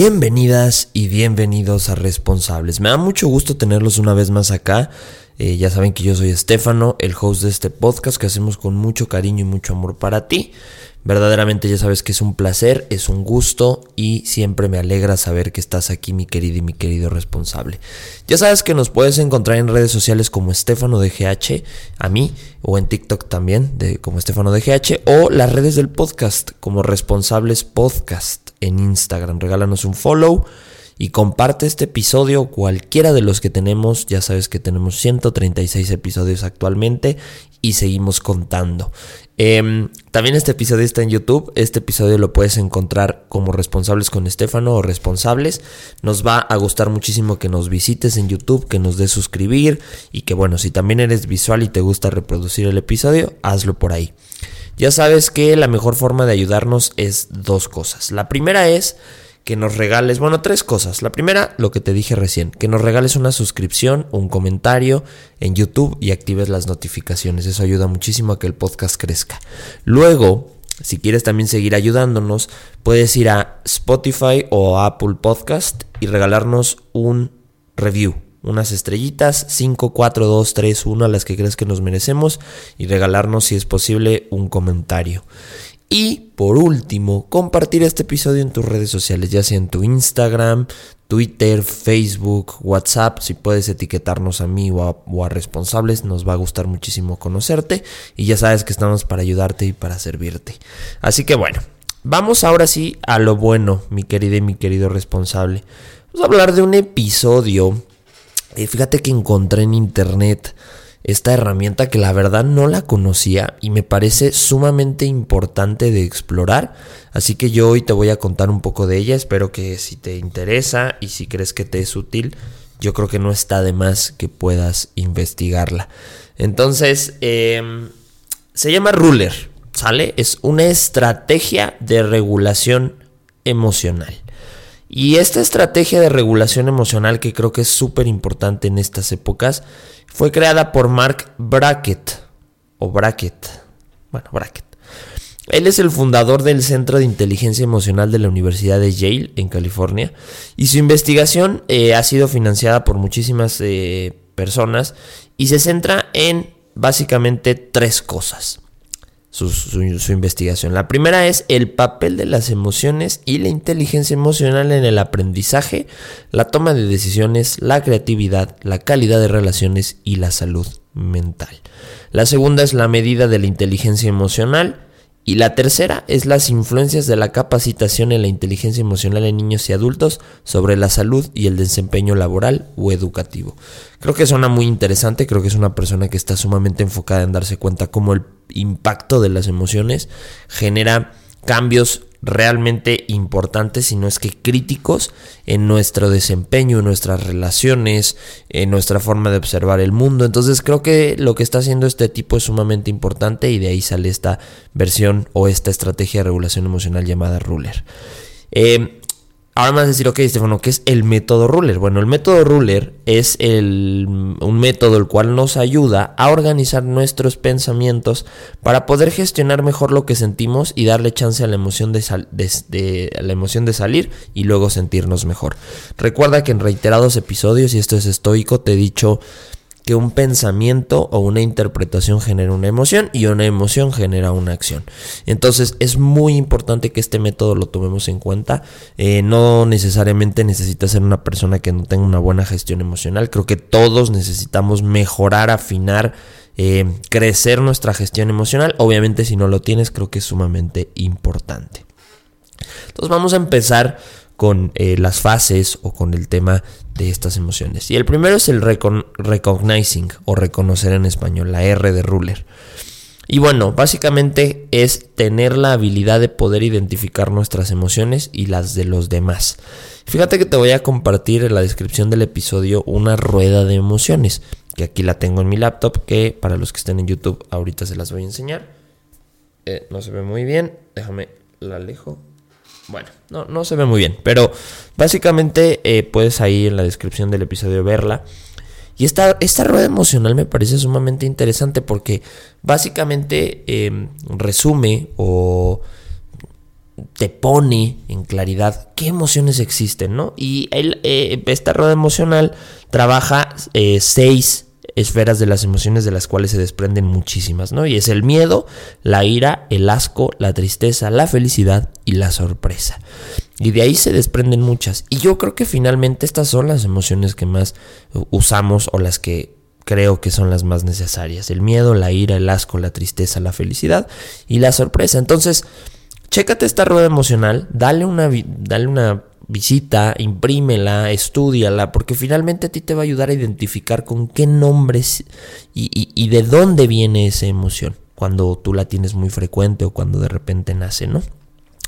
Bienvenidas y bienvenidos a Responsables. Me da mucho gusto tenerlos una vez más acá. Eh, ya saben que yo soy Estefano, el host de este podcast que hacemos con mucho cariño y mucho amor para ti. Verdaderamente ya sabes que es un placer, es un gusto y siempre me alegra saber que estás aquí mi querido y mi querido responsable. Ya sabes que nos puedes encontrar en redes sociales como Estefano DGH, a mí, o en TikTok también, de, como Estefano DGH, o las redes del podcast como Responsables Podcast en Instagram. Regálanos un follow y comparte este episodio, cualquiera de los que tenemos, ya sabes que tenemos 136 episodios actualmente y seguimos contando. Em, también este episodio está en YouTube, este episodio lo puedes encontrar como responsables con Estefano o responsables. Nos va a gustar muchísimo que nos visites en YouTube, que nos des suscribir y que bueno, si también eres visual y te gusta reproducir el episodio, hazlo por ahí. Ya sabes que la mejor forma de ayudarnos es dos cosas. La primera es que nos regales, bueno, tres cosas. La primera, lo que te dije recién, que nos regales una suscripción, un comentario en YouTube y actives las notificaciones. Eso ayuda muchísimo a que el podcast crezca. Luego, si quieres también seguir ayudándonos, puedes ir a Spotify o Apple Podcast y regalarnos un review, unas estrellitas, 5, 4, 2, 3, 1, a las que crees que nos merecemos y regalarnos, si es posible, un comentario. Y por último, compartir este episodio en tus redes sociales, ya sea en tu Instagram, Twitter, Facebook, WhatsApp. Si puedes etiquetarnos a mí o a, responsables, nos va a gustar muchísimo conocerte. Y ya sabes que estamos para ayudarte y para servirte. Así que bueno, vamos ahora sí a lo bueno, mi querida y mi querido responsable. Vamos a hablar de un episodio. Eh, fíjate que encontré en internet esta herramienta que la verdad no la conocía y me parece sumamente importante de explorar. Así que yo hoy te voy a contar un poco de ella. Espero que si te interesa y si crees que te es útil, yo creo que no está de más que puedas investigarla. Entonces, em, se llama Ruler, ¿sale? Es una estrategia de regulación emocional. Y esta estrategia de regulación emocional que creo que es súper importante en estas épocas fue creada por Mark Brackett. O Brackett. Bueno, Brackett. Él es el fundador del Centro de Inteligencia Emocional de la Universidad de Yale, en California. Y su investigación eh, ha sido financiada por muchísimas eh, personas y se centra en básicamente tres cosas su, investigación. La primera es el papel de las emociones y la inteligencia emocional en el aprendizaje, la toma de decisiones, la creatividad, la calidad de relaciones y la salud mental. La segunda es la medida de la inteligencia emocional y la tercera es las influencias de la capacitación en la inteligencia emocional en niños y adultos sobre la salud y el desempeño laboral o educativo. Creo que suena muy interesante, creo que es una persona que está sumamente enfocada en darse cuenta cómo el impacto de las emociones genera cambios realmente importantes, si no es que críticos, en nuestro desempeño, en nuestras relaciones, en nuestra forma de observar el mundo. Entonces creo que lo que está haciendo este tipo es sumamente importante y de ahí sale esta versión o esta estrategia de regulación emocional llamada Ruler. Eh, Ahora me vas a decir, ok, Estefano, ¿qué es el método Ruler? Bueno, el método Ruler es un método el cual nos ayuda a organizar nuestros pensamientos para poder gestionar mejor lo que sentimos y darle chance a la emoción de, a la emoción de salir y luego sentirnos mejor. Recuerda que en reiterados episodios, y esto es estoico, te he dicho que un pensamiento o una interpretación genera una emoción y una emoción genera una acción. Entonces es muy importante que este método lo tomemos en cuenta. Eh, no necesariamente necesita ser una persona que no tenga una buena gestión emocional. Creo que todos necesitamos mejorar, afinar, eh, crecer nuestra gestión emocional. Obviamente si no lo tienes creo que es sumamente importante. Entonces vamos a empezar con eh, las fases o con el tema de estas emociones. Y el primero es el recognizing o reconocer en español, la R de ruler. Y bueno, básicamente es tener la habilidad de poder identificar nuestras emociones y las de los demás. Fíjate que te voy a compartir en la descripción del episodio una rueda de emociones, que aquí la tengo en mi laptop, que para los que estén en YouTube ahorita se las voy a enseñar. Eh, no se ve muy bien, déjame la alejo. Bueno, no, no se ve muy bien, pero básicamente eh, puedes ahí en la descripción del episodio verla. Y esta, esta rueda emocional me parece sumamente interesante porque básicamente em, resume o te pone en claridad qué emociones existen, ¿no? Y eh, esta rueda emocional trabaja eh, seis esferas de las emociones de las cuales se desprenden muchísimas, ¿no? Y es el miedo, la ira, el asco, la tristeza, la felicidad y la sorpresa. Y de ahí se desprenden muchas. Y yo creo que finalmente estas son las emociones que más usamos o las que creo que son las más necesarias. El miedo, la ira, el asco, la tristeza, la felicidad y la sorpresa. Entonces, chécate esta rueda emocional, dale una, dale una visita, imprímela, estudiala, porque finalmente a ti te va a ayudar a identificar con qué nombres y, de dónde viene esa emoción, cuando tú la tienes muy frecuente o cuando de repente nace, ¿no?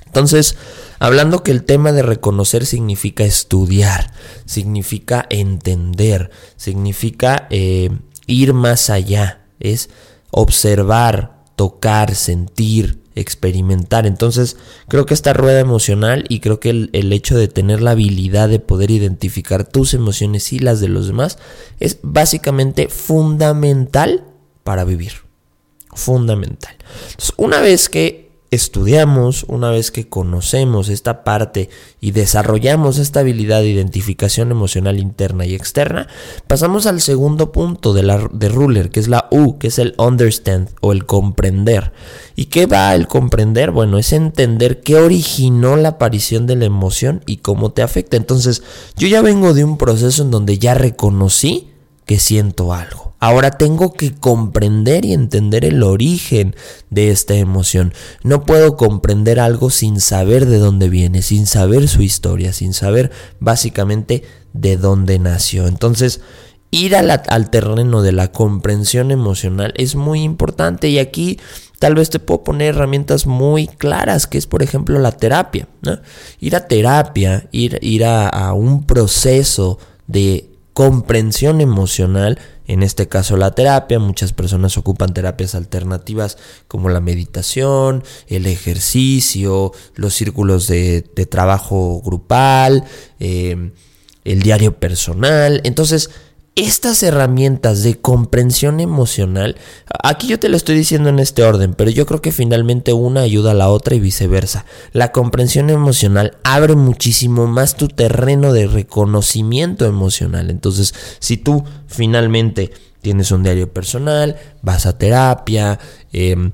Entonces, hablando que el tema de reconocer significa estudiar, significa entender, significa eh, ir más allá, es observar, tocar, sentir, experimentar. Entonces, creo que esta rueda emocional y creo que el, hecho de tener la habilidad de poder identificar tus emociones y las de los demás es básicamente fundamental para vivir. Fundamental. Entonces, una vez que estudiamos, una vez que conocemos esta parte y desarrollamos esta habilidad de identificación emocional interna y externa, pasamos al segundo punto de, la, de Ruler, que es la U, que es el understand o el comprender. ¿Y qué va el comprender? Bueno, es entender qué originó la aparición de la emoción y cómo te afecta. Entonces, yo ya vengo de un proceso en donde ya reconocí que siento algo. Ahora tengo que comprender y entender el origen de esta emoción. No puedo comprender algo sin saber de dónde viene, sin saber su historia, sin saber básicamente de dónde nació. Entonces, ir al terreno de la comprensión emocional es muy importante y aquí tal vez te puedo poner herramientas muy claras, que es por ejemplo la terapia. Ir a terapia, ir, ir a un proceso de comprensión emocional en este caso la terapia. Muchas personas ocupan terapias alternativas como la meditación, el ejercicio, los círculos de, trabajo grupal, eh, el diario personal. Entonces, estas herramientas de comprensión emocional, aquí yo te lo estoy diciendo en este orden, pero yo creo que finalmente una ayuda a la otra y viceversa. La comprensión emocional abre muchísimo más tu terreno de reconocimiento emocional. Entonces, si tú finalmente tienes un diario personal, vas a terapia, em,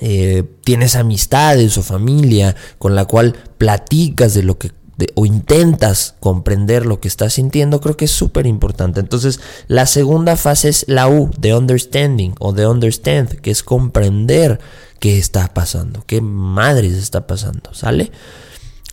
eh, tienes amistades o familia con la cual platicas de lo que o intentas comprender lo que estás sintiendo, creo que es súper importante. Entonces, la segunda fase es la U, de understanding o de understand, que es comprender qué está pasando, qué madres está pasando, ¿sale?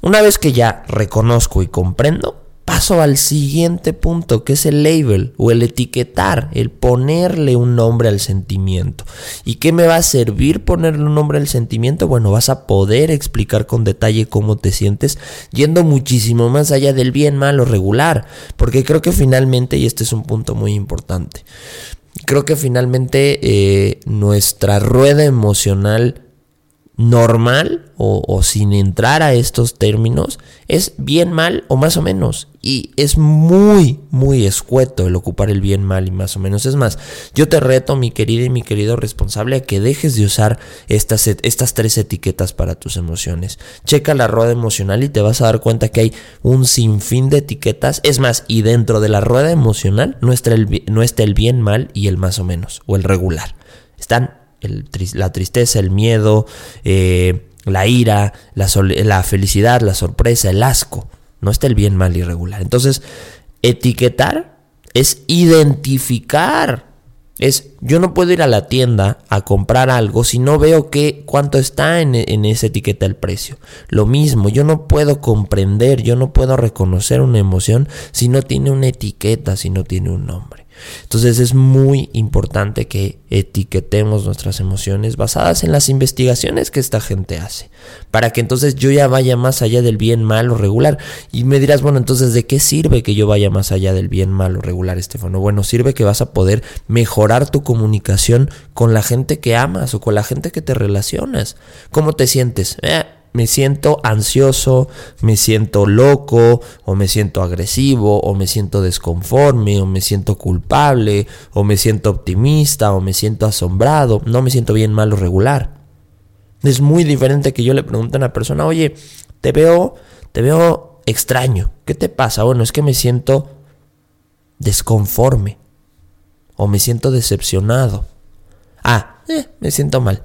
Una vez que ya reconozco y comprendo, paso al siguiente punto, que es el label o el etiquetar, el ponerle un nombre al sentimiento. ¿Y qué me va a servir ponerle un nombre al sentimiento? Bueno, vas a poder explicar con detalle cómo te sientes, yendo muchísimo más allá del bien, mal o regular, porque creo que finalmente, y este es un punto muy importante, creo que finalmente eh, nuestra rueda emocional normal o, sin entrar a estos términos es bien mal o más o menos. Y es muy muy escueto el ocupar el bien mal y más o menos. Es más yo te reto mi querida y mi querido responsable a que dejes de usar estas, estas tres etiquetas para tus emociones. Checa la rueda emocional y te vas a dar cuenta que hay un sinfín de etiquetas. Es más y dentro de la rueda emocional no está el, no está el bien mal y el más o menos o el regular. Están la tristeza, el miedo, eh, la ira, la, felicidad, la sorpresa, el asco. No está el bien, mal y regular. Entonces, etiquetar es identificar es, yo no puedo ir a la tienda a comprar algo si no veo que, cuánto está en, en, esa etiqueta el precio. Lo mismo, yo no puedo comprender, yo no puedo reconocer una emoción si no tiene una etiqueta, si no tiene un nombre. Entonces es muy importante que etiquetemos nuestras emociones basadas en las investigaciones que esta gente hace, para que entonces yo ya vaya más allá del bien, mal o regular. Y me dirás, bueno, entonces ¿de qué sirve que yo vaya más allá del bien, mal o regular, Estefano? Bueno, sirve que vas a poder mejorar tu comunicación con la gente que amas o con la gente que te relacionas. ¿Cómo te sientes? Eh, me siento ansioso, me siento loco, o me siento agresivo, o me siento desconforme, o me siento culpable, o me siento optimista, o me siento asombrado, no me siento bien, malo, regular. Es muy diferente que yo le pregunte a una persona, oye, te veo, te veo extraño. ¿Qué te pasa? Bueno, es que me siento desconforme. O me siento decepcionado. Ah, eh, me siento mal.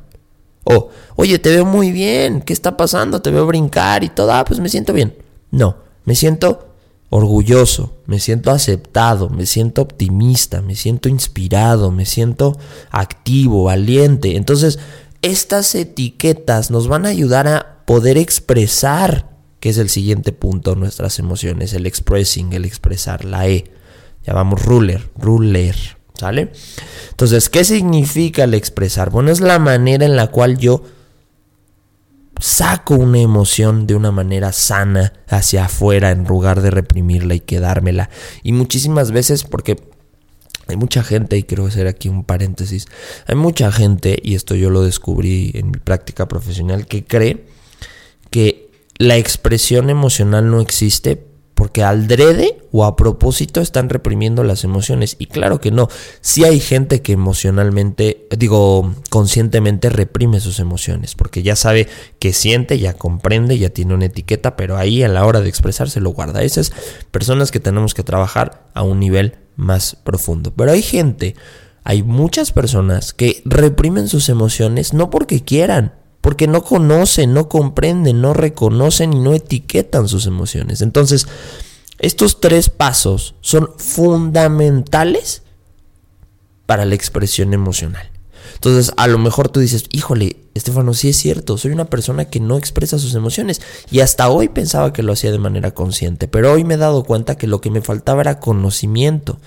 O, oye, te veo muy bien. ¿Qué está pasando? Te veo brincar y todo. Ah, pues me siento bien. No, me siento orgulloso, me siento aceptado, me siento optimista, me siento inspirado, me siento activo, valiente. Entonces, estas etiquetas nos van a ayudar a poder expresar, que es el siguiente punto, nuestras emociones, el expressing, el expresar, la E. Llamamos ruler, ruler, ¿sale? Entonces, ¿qué significa el expresar? Bueno, es la manera en la cual yo saco una emoción de una manera sana hacia afuera en lugar de reprimirla y quedármela. Y muchísimas veces, porque hay mucha gente, y quiero hacer aquí un paréntesis, hay mucha gente, y esto yo lo descubrí en mi práctica profesional, que cree que la expresión emocional no existe porque al drede o a propósito están reprimiendo las emociones. Y claro que no. Si hay gente que emocionalmente, digo, conscientemente reprime sus emociones, porque ya sabe que siente, ya comprende, ya tiene una etiqueta, pero ahí a la hora de expresarse lo guarda. Esas personas que tenemos que trabajar a un nivel más profundo. Pero hay gente, hay muchas personas que reprimen sus emociones no porque quieran, porque no conocen, no comprenden, no reconocen y no etiquetan sus emociones. Entonces, estos tres pasos son fundamentales para la expresión emocional. Entonces, a lo mejor tú dices, híjole, Estefano, sí es cierto, soy una persona que no expresa sus emociones y hasta hoy pensaba que lo hacía de manera consciente, pero hoy me he dado cuenta que lo que me faltaba era conocimiento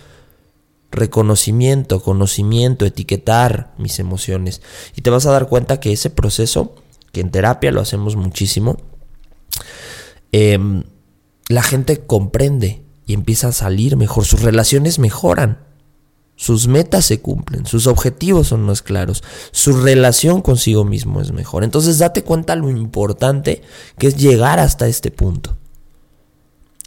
reconocimiento, conocimiento, etiquetar mis emociones. Y te vas a dar cuenta que ese proceso, que en terapia lo hacemos muchísimo, em, la gente comprende y empieza a salir mejor, sus relaciones mejoran, sus metas se cumplen, sus objetivos son más claros, su relación consigo mismo es mejor. Entonces date cuenta lo importante que es llegar hasta este punto.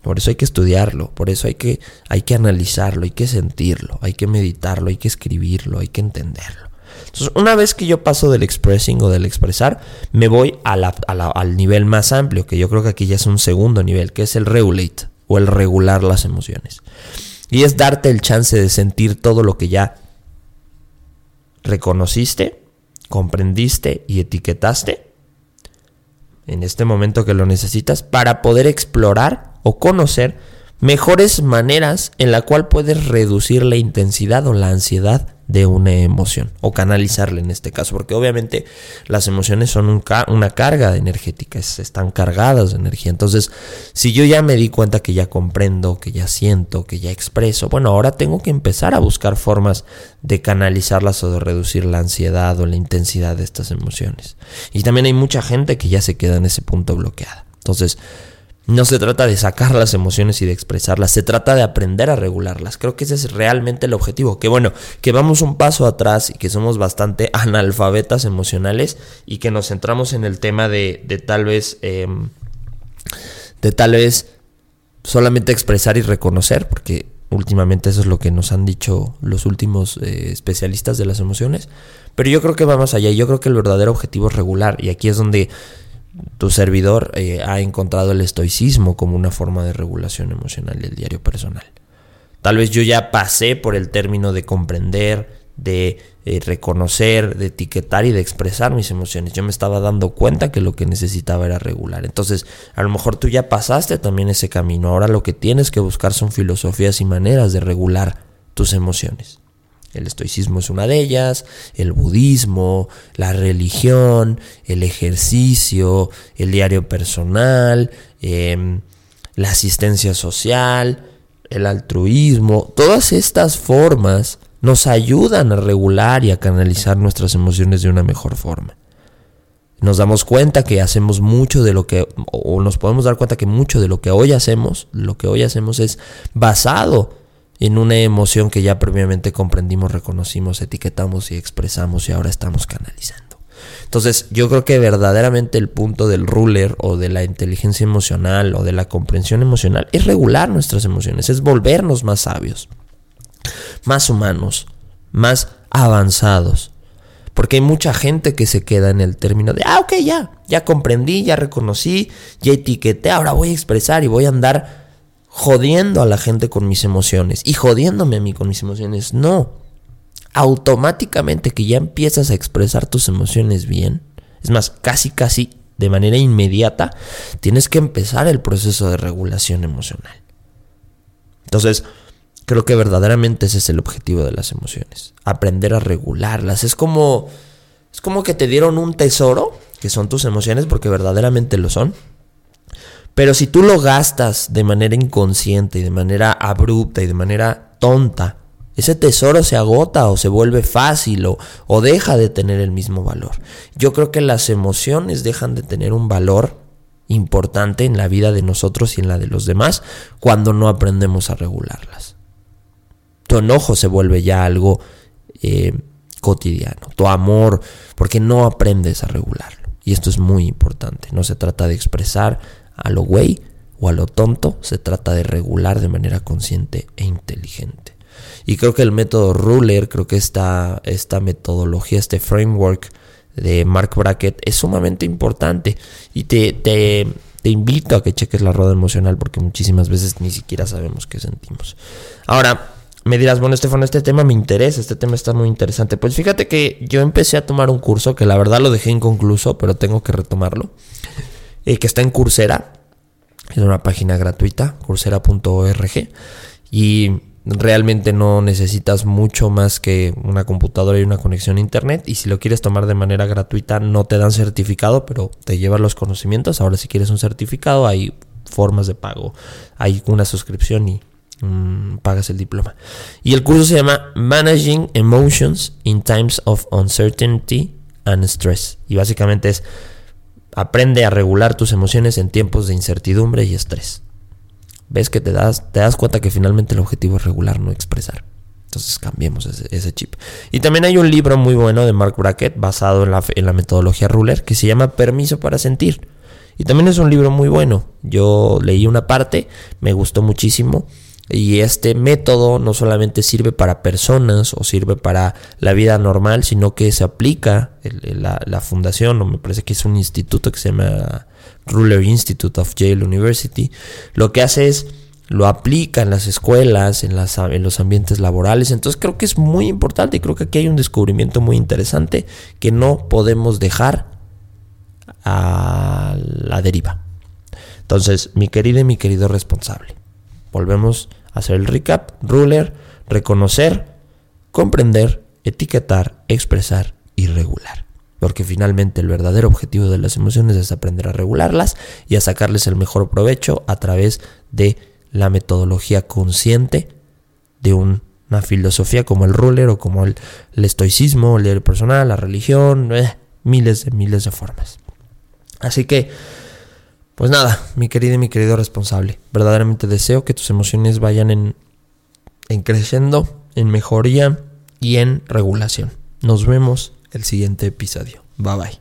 Por eso hay que estudiarlo, por eso hay que, hay que analizarlo, hay que sentirlo, hay que meditarlo, hay que escribirlo, hay que entenderlo. Entonces, una vez que yo paso del expressing o del expresar, me voy al nivel más amplio, que yo creo que aquí ya es un segundo nivel, que es el regulate o el regular las emociones. Y es darte el chance de sentir todo lo que ya reconociste, comprendiste y etiquetaste en este momento que lo necesitas para poder explorar o conocer mejores maneras en la cual puedes reducir la intensidad o la ansiedad de una emoción o canalizarla en este caso porque obviamente las emociones son una carga energética están cargadas de energía. Entonces si yo ya me di cuenta que ya comprendo que ya siento que ya expreso bueno ahora tengo que empezar a buscar formas de canalizarlas o de reducir la ansiedad o la intensidad de estas emociones. Y también hay mucha gente que ya se queda en ese punto bloqueada. Entonces no se trata de sacar las emociones y de expresarlas, se trata de aprender a regularlas. Creo que ese es realmente el objetivo. Que bueno, que vamos un paso atrás y que somos bastante analfabetas emocionales y que nos centramos en el tema de, de tal vez, em, de tal vez solamente expresar y reconocer, porque últimamente eso es lo que nos han dicho los últimos eh, especialistas de las emociones. Pero yo creo que va más allá. Yo creo que el verdadero objetivo es regular y aquí es donde tu servidor eh, ha encontrado el estoicismo como una forma de regulación emocional del diario personal. Tal vez yo ya pasé por el término de comprender, de eh, reconocer, de etiquetar y de expresar mis emociones. Yo me estaba dando cuenta que lo que necesitaba era regular. Entonces, a lo mejor tú ya pasaste también ese camino. Ahora lo que tienes que buscar son filosofías y maneras de regular tus emociones. El estoicismo es una de ellas, el budismo, la religión, el ejercicio, el diario personal, em, la asistencia social, el altruismo, todas estas formas nos ayudan a regular y a canalizar nuestras emociones de una mejor forma. Nos damos cuenta que hacemos mucho de lo que, o nos podemos dar cuenta que mucho de lo que hoy hacemos, lo que hoy hacemos es basado en una emoción que ya previamente comprendimos, reconocimos, etiquetamos y expresamos y ahora estamos canalizando. Entonces yo creo que verdaderamente el punto del ruler o de la inteligencia emocional o de la comprensión emocional es regular nuestras emociones, es volvernos más sabios, más humanos, más avanzados. Porque hay mucha gente que se queda en el término de, ah, ok, ya, ya comprendí, ya reconocí, ya etiqueté, ahora voy a expresar y voy a andar jodiendo a la gente con mis emociones y jodiéndome a mí con mis emociones. No, automáticamente que ya empiezas a expresar tus emociones bien, es más, casi, casi de manera inmediata, tienes que empezar el proceso de regulación emocional. Entonces, creo que verdaderamente ese es el objetivo de las emociones, aprender a regularlas. Es como es como que te dieron un tesoro, que son tus emociones porque verdaderamente lo son. Pero si tú lo gastas de manera inconsciente y de manera abrupta y de manera tonta, ese tesoro se agota o se vuelve fácil o, o, deja de tener el mismo valor. Yo creo que las emociones dejan de tener un valor importante en la vida de nosotros y en la de los demás cuando no aprendemos a regularlas. Tu enojo se vuelve ya algo eh, cotidiano, tu amor, porque no aprendes a regularlo. Y esto es muy importante. No se trata de expresar a lo güey o a lo tonto, se trata de regular de manera consciente e inteligente. Y creo que el método Ruler, creo que esta, esta metodología, este framework de Mark Brackett es sumamente importante. Y te, te, te invito a que cheques la rueda emocional porque muchísimas veces ni siquiera sabemos qué sentimos. Ahora, me dirás, bueno, Estefano, este tema me interesa, este tema está muy interesante. Pues fíjate que yo empecé a tomar un curso que la verdad lo dejé inconcluso, pero tengo que retomarlo, eh, que está en Coursera, es una página gratuita, coursera.org, y realmente no necesitas mucho más que una computadora y una conexión a internet. Y si lo quieres tomar de manera gratuita no te dan certificado pero te llevan los conocimientos. Ahora si quieres un certificado hay formas de pago. Hay una suscripción y mm, pagas el diploma. Y el curso se llama Managing Emotions in Times of Uncertainty and Stress. Y básicamente es aprende a regular tus emociones en tiempos de incertidumbre y estrés ves que te das, te das cuenta que finalmente el objetivo es regular, no expresar. Entonces cambiemos ese, chip. Y también hay un libro muy bueno de Mark Brackett basado en la, en la metodología Ruler que se llama Permiso para Sentir. Y también es un libro muy bueno. Yo leí una parte, me gustó muchísimo. Y este método no solamente sirve para personas o sirve para la vida normal, sino que se aplica la, fundación, o me parece que es un instituto que se llama Ruler Institute of Yale University, lo que hace es lo aplica en las escuelas, en, las, en los ambientes laborales. Entonces creo que es muy importante y creo que aquí hay un descubrimiento muy interesante que no podemos dejar a la deriva. Entonces, mi querido y mi querido responsable, volvemos hacer el recap. Ruler, reconocer, comprender, etiquetar, expresar y regular porque finalmente el verdadero objetivo de las emociones es aprender a regularlas y a sacarles el mejor provecho a través de la metodología consciente de una filosofía como el ruler o como el, estoicismo, el personal, la religión, eh, miles de miles de formas. Así que, pues nada, mi querido y mi querido responsable, verdaderamente deseo que tus emociones vayan en, en creciendo, en mejoría y en regulación. Nos vemos el siguiente episodio. Bye bye.